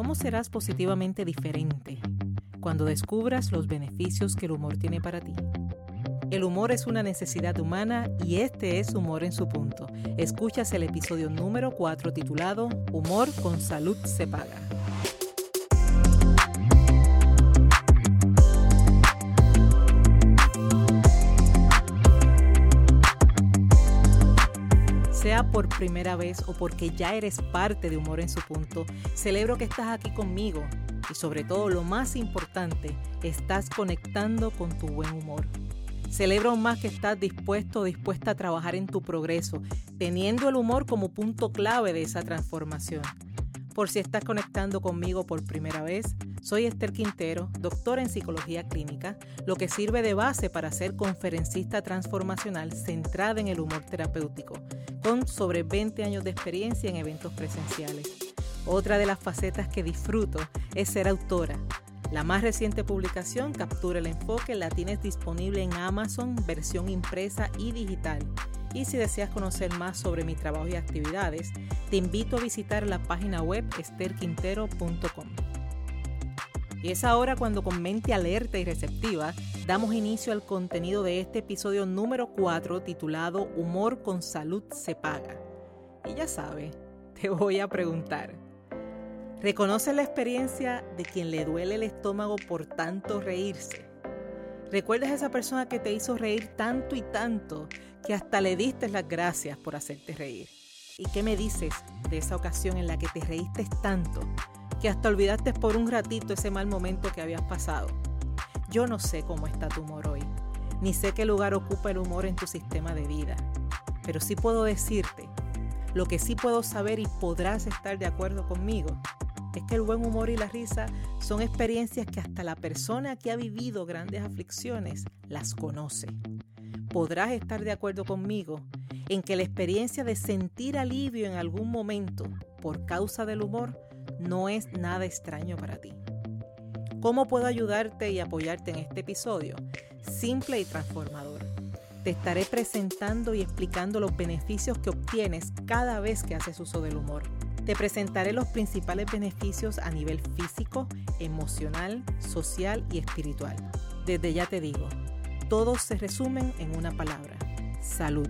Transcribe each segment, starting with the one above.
¿Cómo serás positivamente diferente cuando descubras los beneficios que el humor tiene para ti? El humor es una necesidad humana y este es Humor en su punto. Escuchas el episodio número 4 titulado Humor con salud se paga. Por primera vez o porque ya eres parte de Humor en su punto, celebro que estás aquí conmigo y sobre todo lo más importante, estás conectando con tu buen humor. Celebra aún más que estás dispuesto o dispuesta a trabajar en tu progreso, teniendo el humor como punto clave de esa transformación. Por si estás conectando conmigo por primera vez, soy Esther Quintero, doctora en psicología clínica, lo que sirve de base para ser conferencista transformacional centrada en el humor terapéutico, con sobre 20 años de experiencia en eventos presenciales. Otra de las facetas que disfruto es ser autora la más reciente publicación, Captura el Enfoque, la tienes disponible en Amazon, versión impresa y digital. Y si deseas conocer más sobre mi trabajo y actividades, te invito a visitar la página web esterquintero.com. Y es ahora cuando con mente alerta y receptiva damos inicio al contenido de este episodio número 4 titulado Humor con salud se paga. Y ya sabe, te voy a preguntar. Reconoce la experiencia de quien le duele el estómago por tanto reírse. ¿Recuerdas a esa persona que te hizo reír tanto y tanto que hasta le diste las gracias por hacerte reír? ¿Y qué me dices de esa ocasión en la que te reíste tanto que hasta olvidaste por un ratito ese mal momento que habías pasado? Yo no sé cómo está tu humor hoy, ni sé qué lugar ocupa el humor en tu sistema de vida, pero sí puedo decirte, lo que sí puedo saber y podrás estar de acuerdo conmigo, es que el buen humor y la risa son experiencias que hasta la persona que ha vivido grandes aflicciones las conoce. Podrás estar de acuerdo conmigo en que la experiencia de sentir alivio en algún momento por causa del humor no es nada extraño para ti. ¿Cómo puedo ayudarte y apoyarte en este episodio? Simple y transformador. Te estaré presentando y explicando los beneficios que obtienes cada vez que haces uso del humor te presentaré los principales beneficios a nivel físico, emocional, social y espiritual. Desde ya te digo, todos se resumen en una palabra, salud.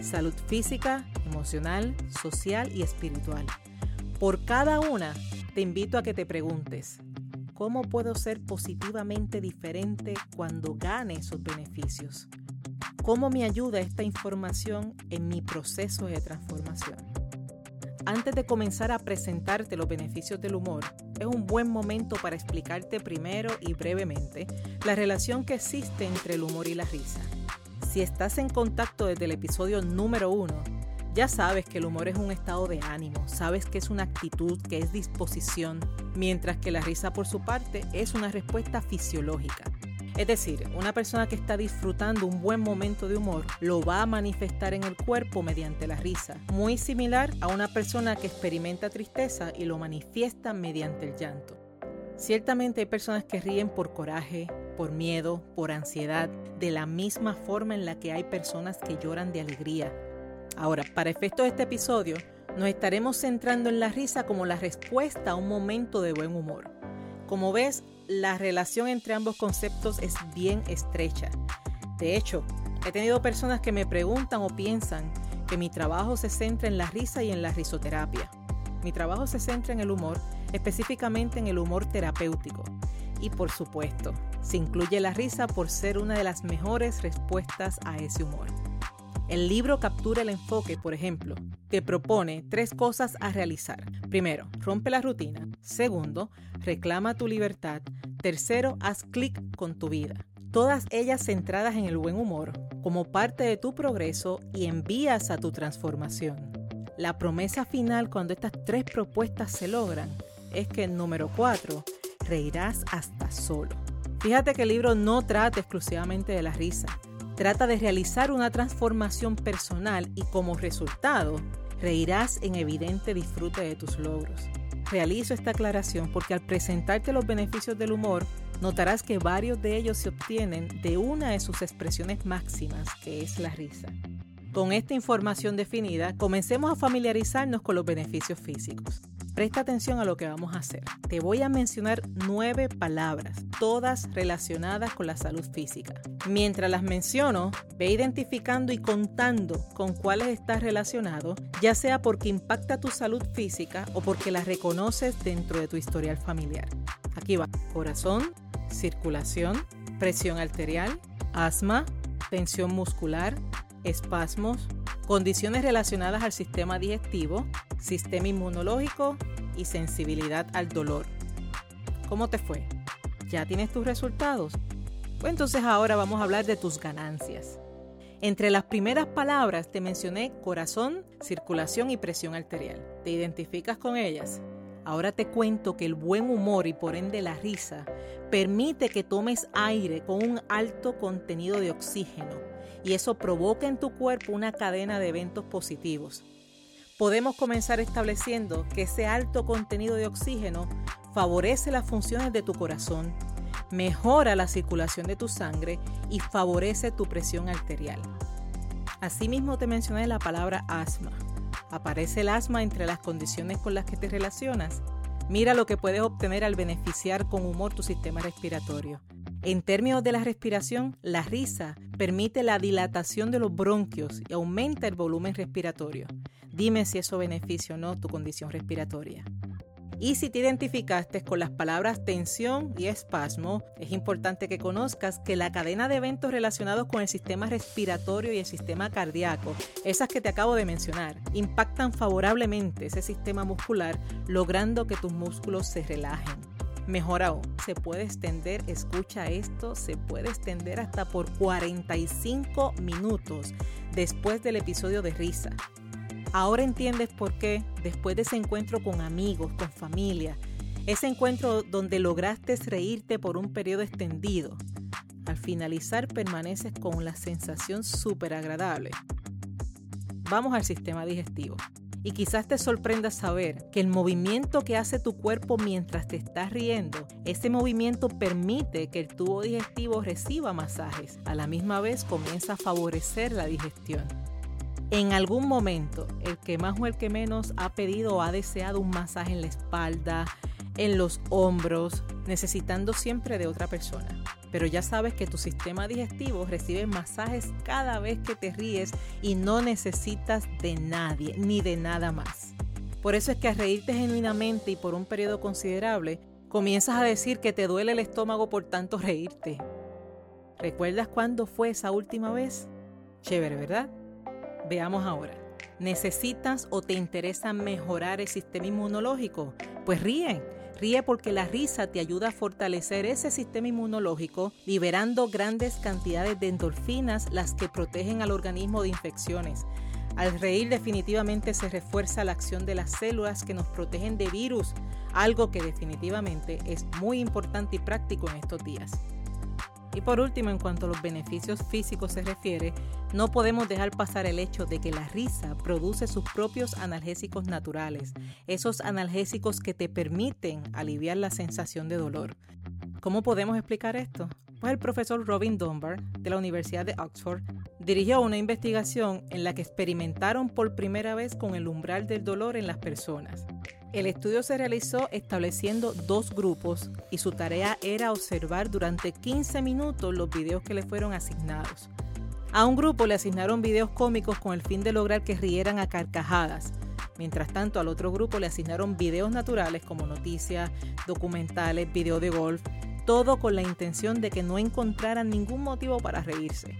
Salud física, emocional, social y espiritual. Por cada una, te invito a que te preguntes, ¿cómo puedo ser positivamente diferente cuando gane esos beneficios? ¿Cómo me ayuda esta información en mi proceso de transformación? Antes de comenzar a presentarte los beneficios del humor, es un buen momento para explicarte primero y brevemente la relación que existe entre el humor y la risa. Si estás en contacto desde el episodio número uno, ya sabes que el humor es un estado de ánimo, sabes que es una actitud, que es disposición, mientras que la risa por su parte es una respuesta fisiológica. Es decir, una persona que está disfrutando un buen momento de humor lo va a manifestar en el cuerpo mediante la risa, muy similar a una persona que experimenta tristeza y lo manifiesta mediante el llanto. Ciertamente hay personas que ríen por coraje, por miedo, por ansiedad, de la misma forma en la que hay personas que lloran de alegría. Ahora, para efectos de este episodio, nos estaremos centrando en la risa como la respuesta a un momento de buen humor. Como ves, la relación entre ambos conceptos es bien estrecha. De hecho, he tenido personas que me preguntan o piensan que mi trabajo se centra en la risa y en la risoterapia. Mi trabajo se centra en el humor, específicamente en el humor terapéutico. Y por supuesto, se incluye la risa por ser una de las mejores respuestas a ese humor. El libro Captura el Enfoque, por ejemplo, te propone tres cosas a realizar. Primero, rompe la rutina. Segundo, reclama tu libertad. Tercero, haz clic con tu vida. Todas ellas centradas en el buen humor, como parte de tu progreso y envías a tu transformación. La promesa final cuando estas tres propuestas se logran es que número 4, reirás hasta solo. Fíjate que el libro no trata exclusivamente de la risa, Trata de realizar una transformación personal y como resultado reirás en evidente disfrute de tus logros. Realizo esta aclaración porque al presentarte los beneficios del humor, notarás que varios de ellos se obtienen de una de sus expresiones máximas, que es la risa. Con esta información definida, comencemos a familiarizarnos con los beneficios físicos. Presta atención a lo que vamos a hacer. Te voy a mencionar nueve palabras, todas relacionadas con la salud física. Mientras las menciono, ve identificando y contando con cuáles estás relacionado, ya sea porque impacta tu salud física o porque las reconoces dentro de tu historial familiar. Aquí va. Corazón, circulación, presión arterial, asma, tensión muscular, espasmos, condiciones relacionadas al sistema digestivo, sistema inmunológico y sensibilidad al dolor. ¿Cómo te fue? ¿Ya tienes tus resultados? Pues entonces ahora vamos a hablar de tus ganancias. Entre las primeras palabras te mencioné corazón, circulación y presión arterial. ¿Te identificas con ellas? Ahora te cuento que el buen humor y por ende la risa permite que tomes aire con un alto contenido de oxígeno y eso provoca en tu cuerpo una cadena de eventos positivos. Podemos comenzar estableciendo que ese alto contenido de oxígeno favorece las funciones de tu corazón, mejora la circulación de tu sangre y favorece tu presión arterial. Asimismo te mencioné la palabra asma. ¿Aparece el asma entre las condiciones con las que te relacionas? Mira lo que puedes obtener al beneficiar con humor tu sistema respiratorio. En términos de la respiración, la risa permite la dilatación de los bronquios y aumenta el volumen respiratorio. Dime si eso beneficia o no tu condición respiratoria. Y si te identificaste con las palabras tensión y espasmo, es importante que conozcas que la cadena de eventos relacionados con el sistema respiratorio y el sistema cardíaco, esas que te acabo de mencionar, impactan favorablemente ese sistema muscular, logrando que tus músculos se relajen. Mejor aún, se puede extender, escucha esto, se puede extender hasta por 45 minutos después del episodio de risa. Ahora entiendes por qué, después de ese encuentro con amigos, con familia, ese encuentro donde lograste reírte por un periodo extendido, al finalizar permaneces con la sensación súper agradable. Vamos al sistema digestivo. Y quizás te sorprenda saber que el movimiento que hace tu cuerpo mientras te estás riendo, ese movimiento permite que el tubo digestivo reciba masajes. A la misma vez comienza a favorecer la digestión. En algún momento, el que más o el que menos ha pedido o ha deseado un masaje en la espalda, en los hombros, necesitando siempre de otra persona. Pero ya sabes que tu sistema digestivo recibe masajes cada vez que te ríes y no necesitas de nadie ni de nada más. Por eso es que al reírte genuinamente y por un periodo considerable, comienzas a decir que te duele el estómago por tanto reírte. ¿Recuerdas cuándo fue esa última vez? Chévere, ¿verdad? Veamos ahora. ¿Necesitas o te interesa mejorar el sistema inmunológico? Pues ríe Ríe porque la risa te ayuda a fortalecer ese sistema inmunológico, liberando grandes cantidades de endorfinas, las que protegen al organismo de infecciones. Al reír definitivamente se refuerza la acción de las células que nos protegen de virus, algo que definitivamente es muy importante y práctico en estos días. Y por último, en cuanto a los beneficios físicos se refiere, no podemos dejar pasar el hecho de que la risa produce sus propios analgésicos naturales, esos analgésicos que te permiten aliviar la sensación de dolor. ¿Cómo podemos explicar esto? Pues el profesor Robin Dunbar de la Universidad de Oxford dirigió una investigación en la que experimentaron por primera vez con el umbral del dolor en las personas. El estudio se realizó estableciendo dos grupos y su tarea era observar durante 15 minutos los videos que le fueron asignados. A un grupo le asignaron videos cómicos con el fin de lograr que rieran a carcajadas. Mientras tanto, al otro grupo le asignaron videos naturales como noticias, documentales, videos de golf, todo con la intención de que no encontraran ningún motivo para reírse.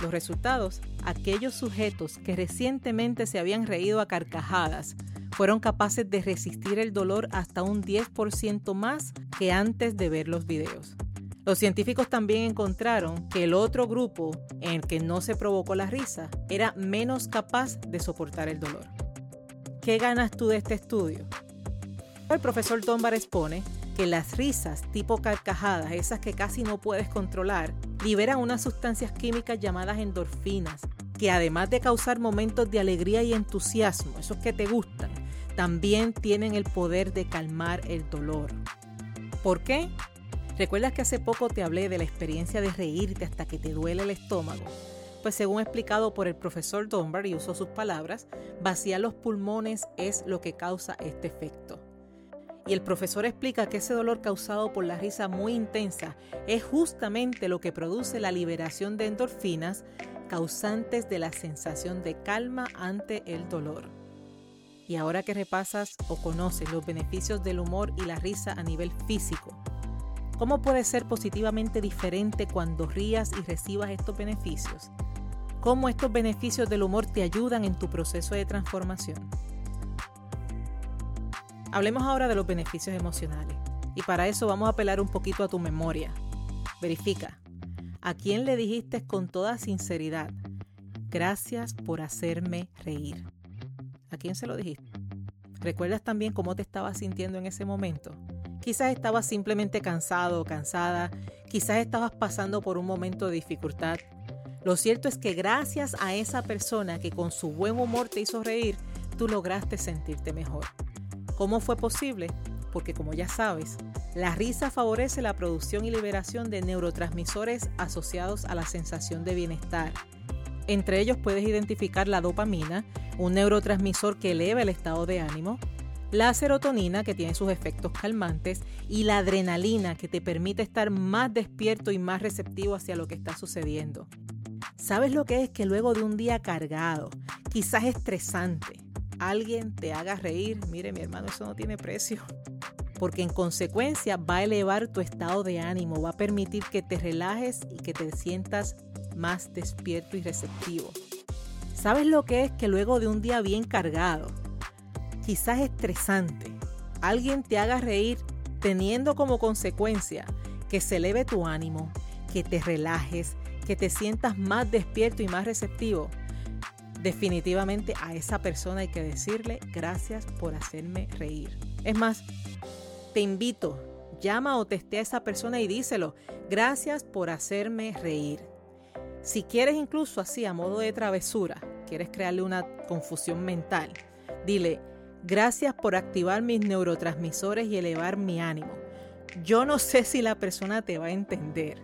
Los resultados, aquellos sujetos que recientemente se habían reído a carcajadas, fueron capaces de resistir el dolor hasta un 10% más que antes de ver los videos. Los científicos también encontraron que el otro grupo, en el que no se provocó la risa, era menos capaz de soportar el dolor. ¿Qué ganas tú de este estudio? El profesor Dunbar expone que las risas tipo carcajadas, esas que casi no puedes controlar, liberan unas sustancias químicas llamadas endorfinas, que además de causar momentos de alegría y entusiasmo, esos que te gustan, también tienen el poder de calmar el dolor. ¿Por qué? ¿Recuerdas que hace poco te hablé de la experiencia de reírte hasta que te duele el estómago? Pues según explicado por el profesor Dunbar y usó sus palabras, vaciar los pulmones es lo que causa este efecto. Y el profesor explica que ese dolor causado por la risa muy intensa es justamente lo que produce la liberación de endorfinas causantes de la sensación de calma ante el dolor. Y ahora que repasas o conoces los beneficios del humor y la risa a nivel físico, ¿cómo puede ser positivamente diferente cuando rías y recibas estos beneficios? ¿Cómo estos beneficios del humor te ayudan en tu proceso de transformación? Hablemos ahora de los beneficios emocionales. Y para eso vamos a apelar un poquito a tu memoria. Verifica. ¿A quién le dijiste con toda sinceridad? Gracias por hacerme reír. ¿A quién se lo dijiste? ¿Recuerdas también cómo te estabas sintiendo en ese momento? Quizás estabas simplemente cansado o cansada, quizás estabas pasando por un momento de dificultad. Lo cierto es que gracias a esa persona que con su buen humor te hizo reír, tú lograste sentirte mejor. ¿Cómo fue posible? Porque como ya sabes, la risa favorece la producción y liberación de neurotransmisores asociados a la sensación de bienestar. Entre ellos puedes identificar la dopamina, un neurotransmisor que eleva el estado de ánimo, la serotonina que tiene sus efectos calmantes y la adrenalina que te permite estar más despierto y más receptivo hacia lo que está sucediendo. ¿Sabes lo que es que luego de un día cargado, quizás estresante, alguien te haga reír, mire mi hermano, eso no tiene precio. Porque en consecuencia va a elevar tu estado de ánimo, va a permitir que te relajes y que te sientas más despierto y receptivo. ¿Sabes lo que es que luego de un día bien cargado, quizás estresante, alguien te haga reír teniendo como consecuencia que se eleve tu ánimo, que te relajes, que te sientas más despierto y más receptivo? definitivamente a esa persona hay que decirle gracias por hacerme reír. Es más, te invito, llama o testea a esa persona y díselo, gracias por hacerme reír. Si quieres incluso así a modo de travesura, quieres crearle una confusión mental, dile, gracias por activar mis neurotransmisores y elevar mi ánimo. Yo no sé si la persona te va a entender,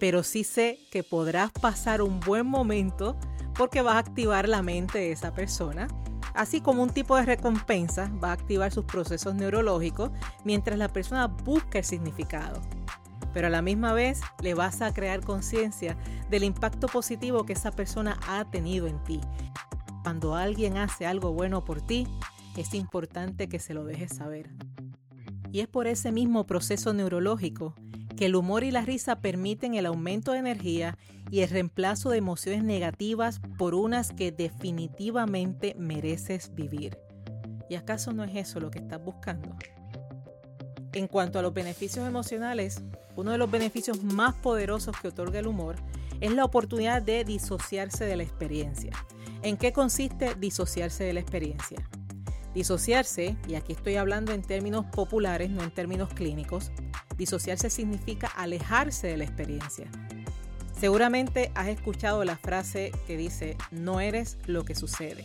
pero sí sé que podrás pasar un buen momento porque va a activar la mente de esa persona. Así como un tipo de recompensa va a activar sus procesos neurológicos mientras la persona busca el significado. Pero a la misma vez le vas a crear conciencia del impacto positivo que esa persona ha tenido en ti. Cuando alguien hace algo bueno por ti, es importante que se lo dejes saber. Y es por ese mismo proceso neurológico que el humor y la risa permiten el aumento de energía y el reemplazo de emociones negativas por unas que definitivamente mereces vivir. ¿Y acaso no es eso lo que estás buscando? En cuanto a los beneficios emocionales, uno de los beneficios más poderosos que otorga el humor es la oportunidad de disociarse de la experiencia. ¿En qué consiste disociarse de la experiencia? Disociarse, y aquí estoy hablando en términos populares, no en términos clínicos, disociarse significa alejarse de la experiencia. Seguramente has escuchado la frase que dice, no eres lo que sucede.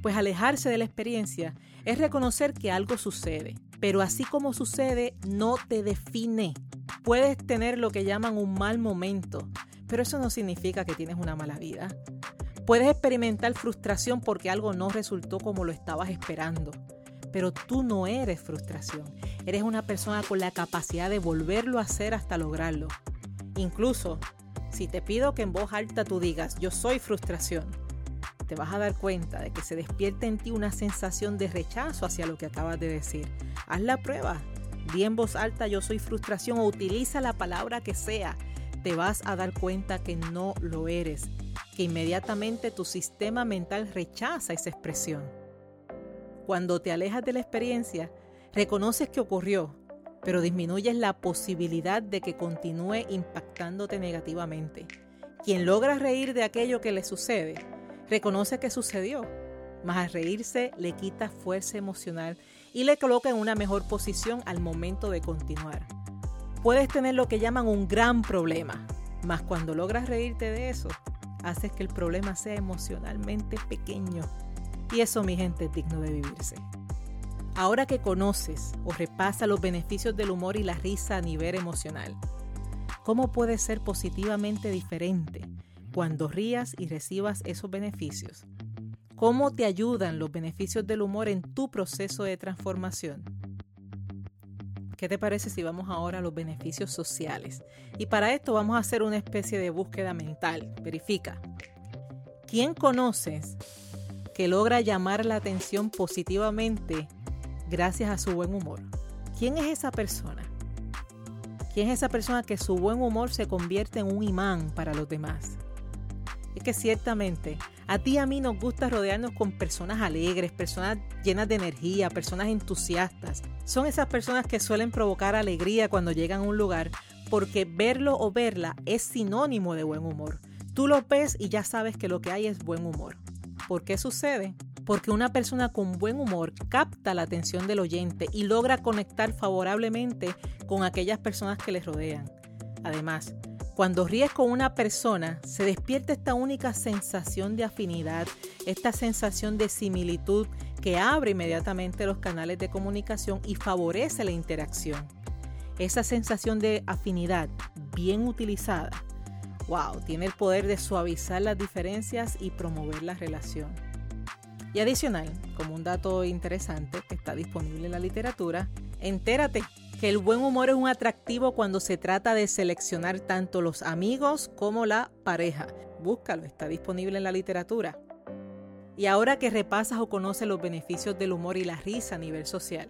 Pues alejarse de la experiencia es reconocer que algo sucede, pero así como sucede no te define. Puedes tener lo que llaman un mal momento, pero eso no significa que tienes una mala vida. Puedes experimentar frustración porque algo no resultó como lo estabas esperando. Pero tú no eres frustración. Eres una persona con la capacidad de volverlo a hacer hasta lograrlo. Incluso si te pido que en voz alta tú digas yo soy frustración, te vas a dar cuenta de que se despierta en ti una sensación de rechazo hacia lo que acabas de decir. Haz la prueba. Di en voz alta yo soy frustración o utiliza la palabra que sea. Te vas a dar cuenta que no lo eres que inmediatamente tu sistema mental rechaza esa expresión. Cuando te alejas de la experiencia, reconoces que ocurrió, pero disminuyes la posibilidad de que continúe impactándote negativamente. Quien logra reír de aquello que le sucede, reconoce que sucedió, mas al reírse le quita fuerza emocional y le coloca en una mejor posición al momento de continuar. Puedes tener lo que llaman un gran problema, mas cuando logras reírte de eso, haces que el problema sea emocionalmente pequeño. Y eso, mi gente, es digno de vivirse. Ahora que conoces o repasa los beneficios del humor y la risa a nivel emocional, ¿cómo puede ser positivamente diferente cuando rías y recibas esos beneficios? ¿Cómo te ayudan los beneficios del humor en tu proceso de transformación? ¿Qué te parece si vamos ahora a los beneficios sociales? Y para esto vamos a hacer una especie de búsqueda mental. Verifica. ¿Quién conoces que logra llamar la atención positivamente gracias a su buen humor? ¿Quién es esa persona? ¿Quién es esa persona que su buen humor se convierte en un imán para los demás? Es que ciertamente a ti y a mí nos gusta rodearnos con personas alegres, personas llenas de energía, personas entusiastas. Son esas personas que suelen provocar alegría cuando llegan a un lugar porque verlo o verla es sinónimo de buen humor. Tú lo ves y ya sabes que lo que hay es buen humor. ¿Por qué sucede? Porque una persona con buen humor capta la atención del oyente y logra conectar favorablemente con aquellas personas que les rodean. Además, cuando ríes con una persona, se despierta esta única sensación de afinidad, esta sensación de similitud que abre inmediatamente los canales de comunicación y favorece la interacción. Esa sensación de afinidad bien utilizada, wow, tiene el poder de suavizar las diferencias y promover la relación. Y adicional, como un dato interesante que está disponible en la literatura, entérate que el buen humor es un atractivo cuando se trata de seleccionar tanto los amigos como la pareja. Búscalo, está disponible en la literatura. Y ahora que repasas o conoces los beneficios del humor y la risa a nivel social,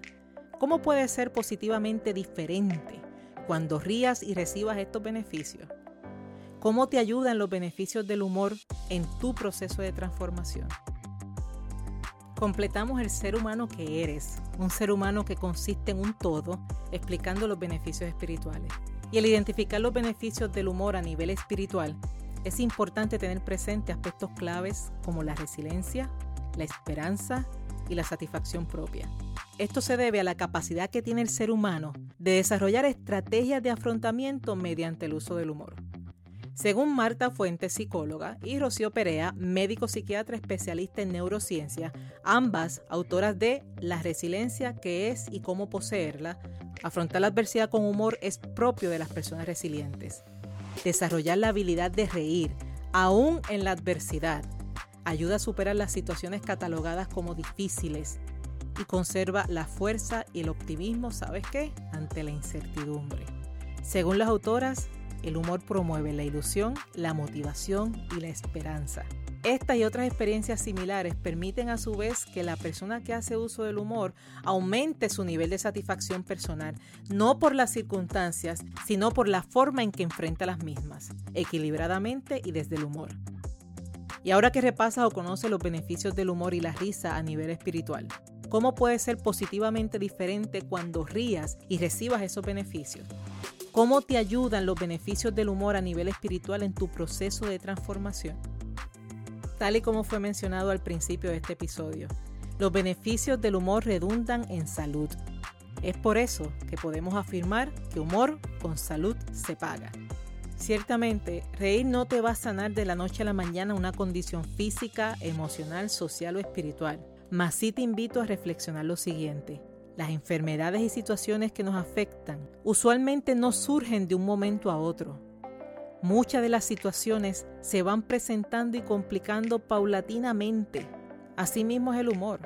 ¿cómo puede ser positivamente diferente cuando rías y recibas estos beneficios? ¿Cómo te ayudan los beneficios del humor en tu proceso de transformación? Completamos el ser humano que eres, un ser humano que consiste en un todo, explicando los beneficios espirituales. Y al identificar los beneficios del humor a nivel espiritual, es importante tener presente aspectos claves como la resiliencia, la esperanza y la satisfacción propia. Esto se debe a la capacidad que tiene el ser humano de desarrollar estrategias de afrontamiento mediante el uso del humor. Según Marta Fuentes, psicóloga, y Rocío Perea, médico psiquiatra especialista en neurociencia, ambas autoras de La resiliencia, qué es y cómo poseerla, afrontar la adversidad con humor es propio de las personas resilientes. Desarrollar la habilidad de reír, aún en la adversidad, ayuda a superar las situaciones catalogadas como difíciles y conserva la fuerza y el optimismo, ¿sabes qué?, ante la incertidumbre. Según las autoras, el humor promueve la ilusión, la motivación y la esperanza. Estas y otras experiencias similares permiten a su vez que la persona que hace uso del humor aumente su nivel de satisfacción personal, no por las circunstancias, sino por la forma en que enfrenta las mismas, equilibradamente y desde el humor. Y ahora que repasas o conoces los beneficios del humor y la risa a nivel espiritual, ¿cómo puede ser positivamente diferente cuando rías y recibas esos beneficios? ¿Cómo te ayudan los beneficios del humor a nivel espiritual en tu proceso de transformación? Tal y como fue mencionado al principio de este episodio, los beneficios del humor redundan en salud. Es por eso que podemos afirmar que humor con salud se paga. Ciertamente, reír no te va a sanar de la noche a la mañana una condición física, emocional, social o espiritual, mas sí te invito a reflexionar lo siguiente. Las enfermedades y situaciones que nos afectan usualmente no surgen de un momento a otro. Muchas de las situaciones se van presentando y complicando paulatinamente. Asimismo es el humor.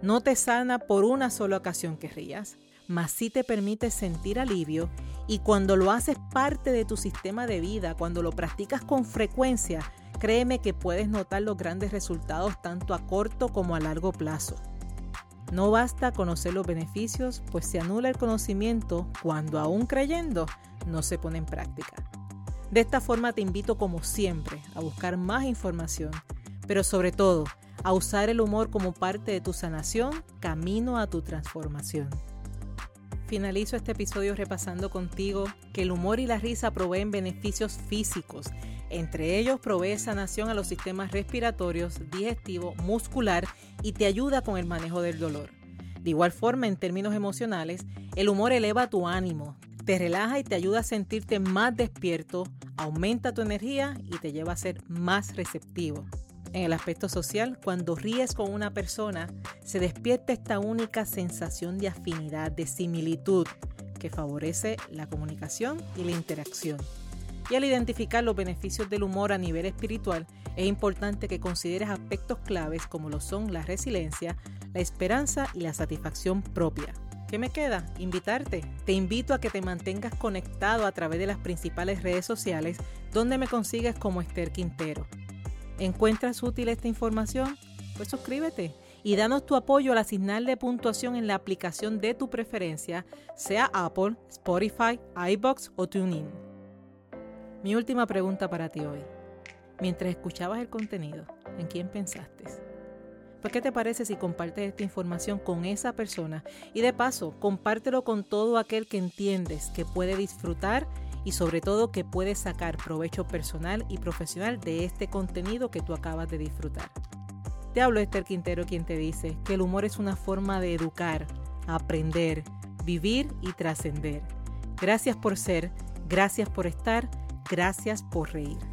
No te sana por una sola ocasión que rías, mas sí te permite sentir alivio y cuando lo haces parte de tu sistema de vida, cuando lo practicas con frecuencia, créeme que puedes notar los grandes resultados tanto a corto como a largo plazo. No basta conocer los beneficios, pues se anula el conocimiento cuando aún creyendo no se pone en práctica. De esta forma te invito como siempre a buscar más información, pero sobre todo a usar el humor como parte de tu sanación, camino a tu transformación. Finalizo este episodio repasando contigo que el humor y la risa proveen beneficios físicos entre ellos provee sanación a los sistemas respiratorios, digestivo, muscular y te ayuda con el manejo del dolor. De igual forma, en términos emocionales, el humor eleva tu ánimo, te relaja y te ayuda a sentirte más despierto, aumenta tu energía y te lleva a ser más receptivo. En el aspecto social, cuando ríes con una persona, se despierta esta única sensación de afinidad, de similitud, que favorece la comunicación y la interacción. Y al identificar los beneficios del humor a nivel espiritual, es importante que consideres aspectos claves como lo son la resiliencia, la esperanza y la satisfacción propia. ¿Qué me queda? Invitarte. Te invito a que te mantengas conectado a través de las principales redes sociales donde me consigues como Esther Quintero. ¿Encuentras útil esta información? Pues suscríbete y danos tu apoyo al asignarle puntuación en la aplicación de tu preferencia, sea Apple, Spotify, iBox o TuneIn. Mi última pregunta para ti hoy. Mientras escuchabas el contenido, ¿en quién pensaste? Pues, ¿qué te parece si compartes esta información con esa persona? Y de paso, compártelo con todo aquel que entiendes que puede disfrutar y sobre todo que puede sacar provecho personal y profesional de este contenido que tú acabas de disfrutar. Te hablo Esther Quintero quien te dice que el humor es una forma de educar, aprender, vivir y trascender. Gracias por ser, gracias por estar, gracias por reír.